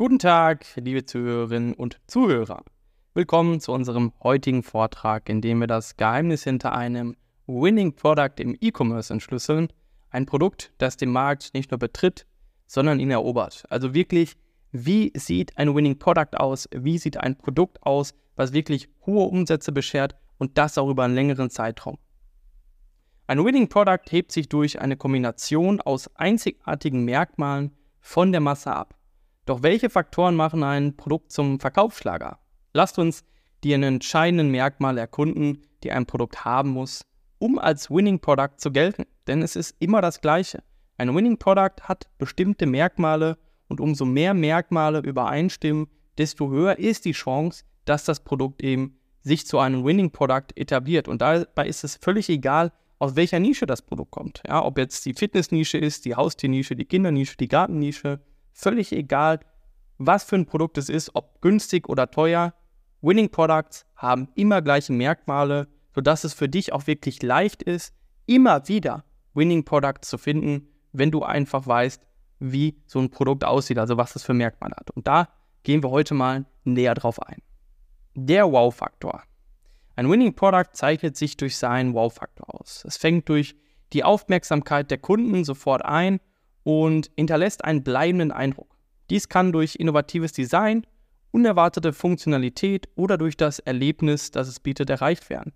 Guten Tag, liebe Zuhörerinnen und Zuhörer. Willkommen zu unserem heutigen Vortrag, in dem wir das Geheimnis hinter einem Winning Product im E-Commerce entschlüsseln. Ein Produkt, das den Markt nicht nur betritt, sondern ihn erobert. Also wirklich, wie sieht ein Winning Product aus? Wie sieht ein Produkt aus, was wirklich hohe Umsätze beschert und das auch über einen längeren Zeitraum? Ein Winning Product hebt sich durch eine Kombination aus einzigartigen Merkmalen von der Masse ab. Doch welche Faktoren machen ein Produkt zum Verkaufsschlager? Lasst uns die entscheidenden Merkmale erkunden, die ein Produkt haben muss, um als Winning Product zu gelten. Denn es ist immer das Gleiche. Ein Winning Product hat bestimmte Merkmale und umso mehr Merkmale übereinstimmen, desto höher ist die Chance, dass das Produkt eben sich zu einem Winning Product etabliert. Und dabei ist es völlig egal, aus welcher Nische das Produkt kommt. Ja, ob jetzt die Fitnessnische ist, die Haustiernische, die Kindernische, die Gartennische, Völlig egal, was für ein Produkt es ist, ob günstig oder teuer. Winning Products haben immer gleiche Merkmale, sodass es für dich auch wirklich leicht ist, immer wieder Winning Products zu finden, wenn du einfach weißt, wie so ein Produkt aussieht, also was es für Merkmale hat. Und da gehen wir heute mal näher drauf ein. Der Wow-Faktor. Ein Winning Product zeichnet sich durch seinen Wow-Faktor aus. Es fängt durch die Aufmerksamkeit der Kunden sofort ein und hinterlässt einen bleibenden Eindruck. Dies kann durch innovatives Design, unerwartete Funktionalität oder durch das Erlebnis, das es bietet, erreicht werden.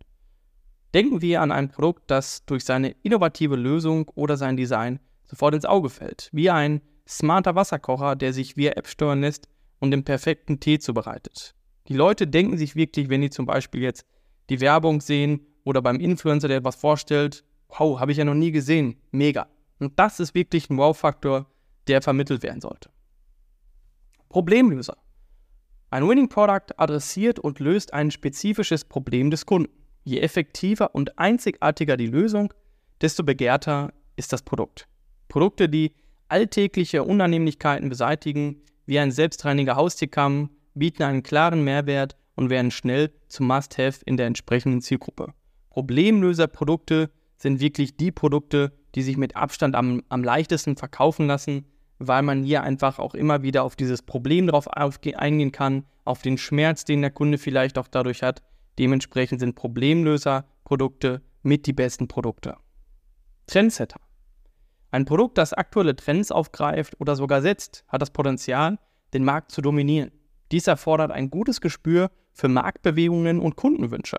Denken wir an ein Produkt, das durch seine innovative Lösung oder sein Design sofort ins Auge fällt, wie ein smarter Wasserkocher, der sich via App steuern lässt und den perfekten Tee zubereitet. Die Leute denken sich wirklich, wenn die zum Beispiel jetzt die Werbung sehen oder beim Influencer, der etwas vorstellt, wow, habe ich ja noch nie gesehen, mega. Und das ist wirklich ein Wow-Faktor, der vermittelt werden sollte. Problemlöser. Ein Winning Product adressiert und löst ein spezifisches Problem des Kunden. Je effektiver und einzigartiger die Lösung, desto begehrter ist das Produkt. Produkte, die alltägliche Unannehmlichkeiten beseitigen, wie ein selbstreiniger Haustierkamm, bieten einen klaren Mehrwert und werden schnell zum Must-Have in der entsprechenden Zielgruppe. Problemlöser-Produkte sind wirklich die Produkte, die sich mit Abstand am, am leichtesten verkaufen lassen, weil man hier einfach auch immer wieder auf dieses Problem drauf eingehen kann, auf den Schmerz, den der Kunde vielleicht auch dadurch hat. Dementsprechend sind Problemlöser-Produkte mit die besten Produkte. Trendsetter. Ein Produkt, das aktuelle Trends aufgreift oder sogar setzt, hat das Potenzial, den Markt zu dominieren. Dies erfordert ein gutes Gespür für Marktbewegungen und Kundenwünsche.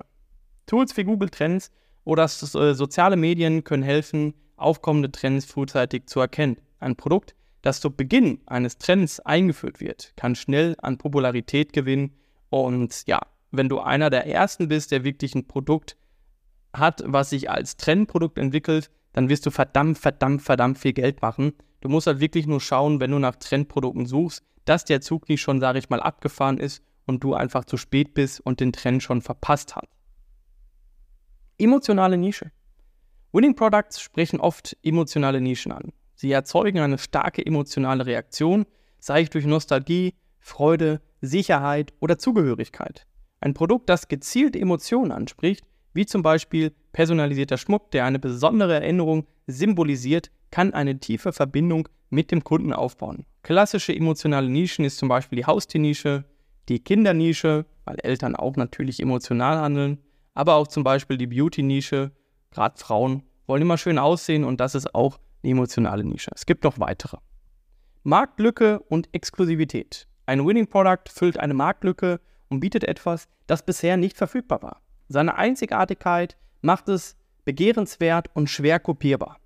Tools wie Google Trends oder äh, soziale Medien können helfen, aufkommende Trends frühzeitig zu erkennen. Ein Produkt, das zu Beginn eines Trends eingeführt wird, kann schnell an Popularität gewinnen. Und ja, wenn du einer der ersten bist, der wirklich ein Produkt hat, was sich als Trendprodukt entwickelt, dann wirst du verdammt, verdammt, verdammt viel Geld machen. Du musst halt wirklich nur schauen, wenn du nach Trendprodukten suchst, dass der Zug nicht schon, sage ich mal, abgefahren ist und du einfach zu spät bist und den Trend schon verpasst hast. Emotionale Nische. Winning Products sprechen oft emotionale Nischen an. Sie erzeugen eine starke emotionale Reaktion, sei es durch Nostalgie, Freude, Sicherheit oder Zugehörigkeit. Ein Produkt, das gezielt Emotionen anspricht, wie zum Beispiel personalisierter Schmuck, der eine besondere Erinnerung symbolisiert, kann eine tiefe Verbindung mit dem Kunden aufbauen. Klassische emotionale Nischen ist zum Beispiel die Haustiernische, die Kindernische, weil Eltern auch natürlich emotional handeln, aber auch zum Beispiel die Beauty-Nische gerade Frauen wollen immer schön aussehen und das ist auch eine emotionale Nische. Es gibt noch weitere. Marktlücke und Exklusivität. Ein Winning Product füllt eine Marktlücke und bietet etwas, das bisher nicht verfügbar war. Seine Einzigartigkeit macht es begehrenswert und schwer kopierbar.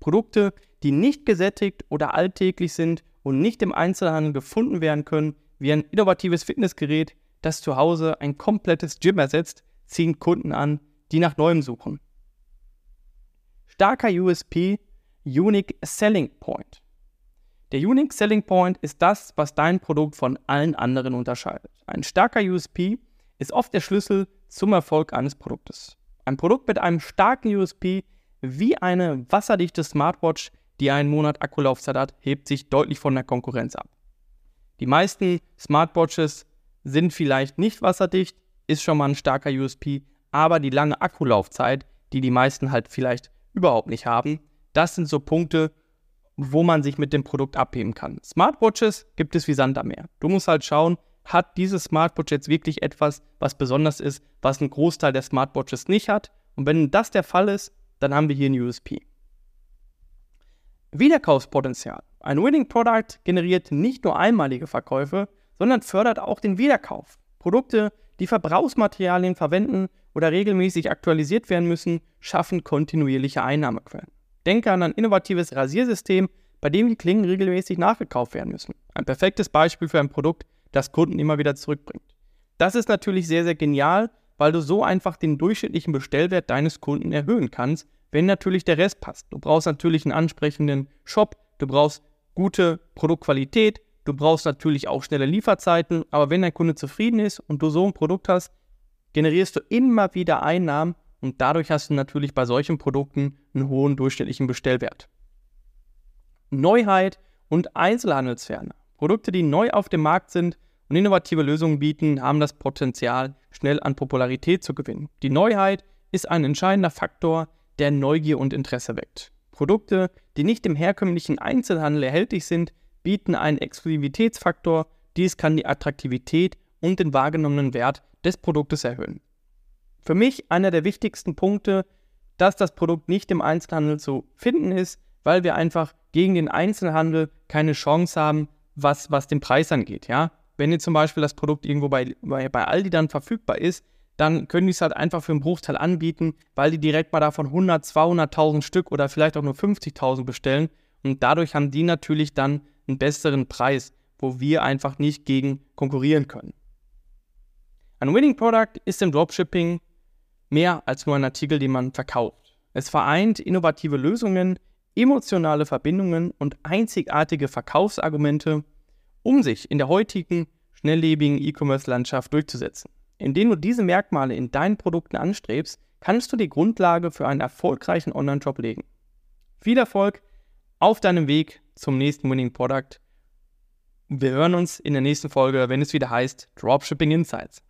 Produkte, die nicht gesättigt oder alltäglich sind und nicht im Einzelhandel gefunden werden können, wie ein innovatives Fitnessgerät, das zu Hause ein komplettes Gym ersetzt, ziehen Kunden an, die nach Neuem suchen. Starker USP, Unique Selling Point. Der Unique Selling Point ist das, was dein Produkt von allen anderen unterscheidet. Ein starker USP ist oft der Schlüssel zum Erfolg eines Produktes. Ein Produkt mit einem starken USP wie eine wasserdichte Smartwatch, die einen Monat Akkulaufzeit hat, hebt sich deutlich von der Konkurrenz ab. Die meisten Smartwatches sind vielleicht nicht wasserdicht, ist schon mal ein starker USP, aber die lange Akkulaufzeit, die die meisten halt vielleicht überhaupt nicht haben. Das sind so Punkte, wo man sich mit dem Produkt abheben kann. Smartwatches gibt es wie Sand am Meer. Du musst halt schauen, hat dieses Smartwatch jetzt wirklich etwas, was besonders ist, was ein Großteil der Smartwatches nicht hat. Und wenn das der Fall ist, dann haben wir hier ein USP. Wiederkaufspotenzial. Ein Winning Product generiert nicht nur einmalige Verkäufe, sondern fördert auch den Wiederkauf. Produkte, die Verbrauchsmaterialien verwenden oder regelmäßig aktualisiert werden müssen, schaffen kontinuierliche Einnahmequellen. Denke an ein innovatives Rasiersystem, bei dem die Klingen regelmäßig nachgekauft werden müssen. Ein perfektes Beispiel für ein Produkt, das Kunden immer wieder zurückbringt. Das ist natürlich sehr, sehr genial, weil du so einfach den durchschnittlichen Bestellwert deines Kunden erhöhen kannst, wenn natürlich der Rest passt. Du brauchst natürlich einen ansprechenden Shop, du brauchst gute Produktqualität, du brauchst natürlich auch schnelle Lieferzeiten, aber wenn dein Kunde zufrieden ist und du so ein Produkt hast, generierst du immer wieder Einnahmen und dadurch hast du natürlich bei solchen Produkten einen hohen durchschnittlichen Bestellwert. Neuheit und Einzelhandelsferne. Produkte, die neu auf dem Markt sind und innovative Lösungen bieten, haben das Potenzial, schnell an Popularität zu gewinnen. Die Neuheit ist ein entscheidender Faktor, der Neugier und Interesse weckt. Produkte, die nicht im herkömmlichen Einzelhandel erhältlich sind, bieten einen Exklusivitätsfaktor. Dies kann die Attraktivität und den wahrgenommenen Wert des Produktes erhöhen. Für mich einer der wichtigsten Punkte, dass das Produkt nicht im Einzelhandel zu finden ist, weil wir einfach gegen den Einzelhandel keine Chance haben, was, was den Preis angeht. Ja? Wenn jetzt zum Beispiel das Produkt irgendwo bei, bei, bei Aldi dann verfügbar ist, dann können die es halt einfach für einen Bruchteil anbieten, weil die direkt mal davon 100, 200.000 Stück oder vielleicht auch nur 50.000 bestellen. Und dadurch haben die natürlich dann einen besseren Preis, wo wir einfach nicht gegen konkurrieren können. Ein Winning Product ist im Dropshipping mehr als nur ein Artikel, den man verkauft. Es vereint innovative Lösungen, emotionale Verbindungen und einzigartige Verkaufsargumente, um sich in der heutigen, schnelllebigen E-Commerce-Landschaft durchzusetzen. Indem du diese Merkmale in deinen Produkten anstrebst, kannst du die Grundlage für einen erfolgreichen Online-Shop legen. Viel Erfolg auf deinem Weg zum nächsten Winning Product. Wir hören uns in der nächsten Folge, wenn es wieder heißt Dropshipping Insights.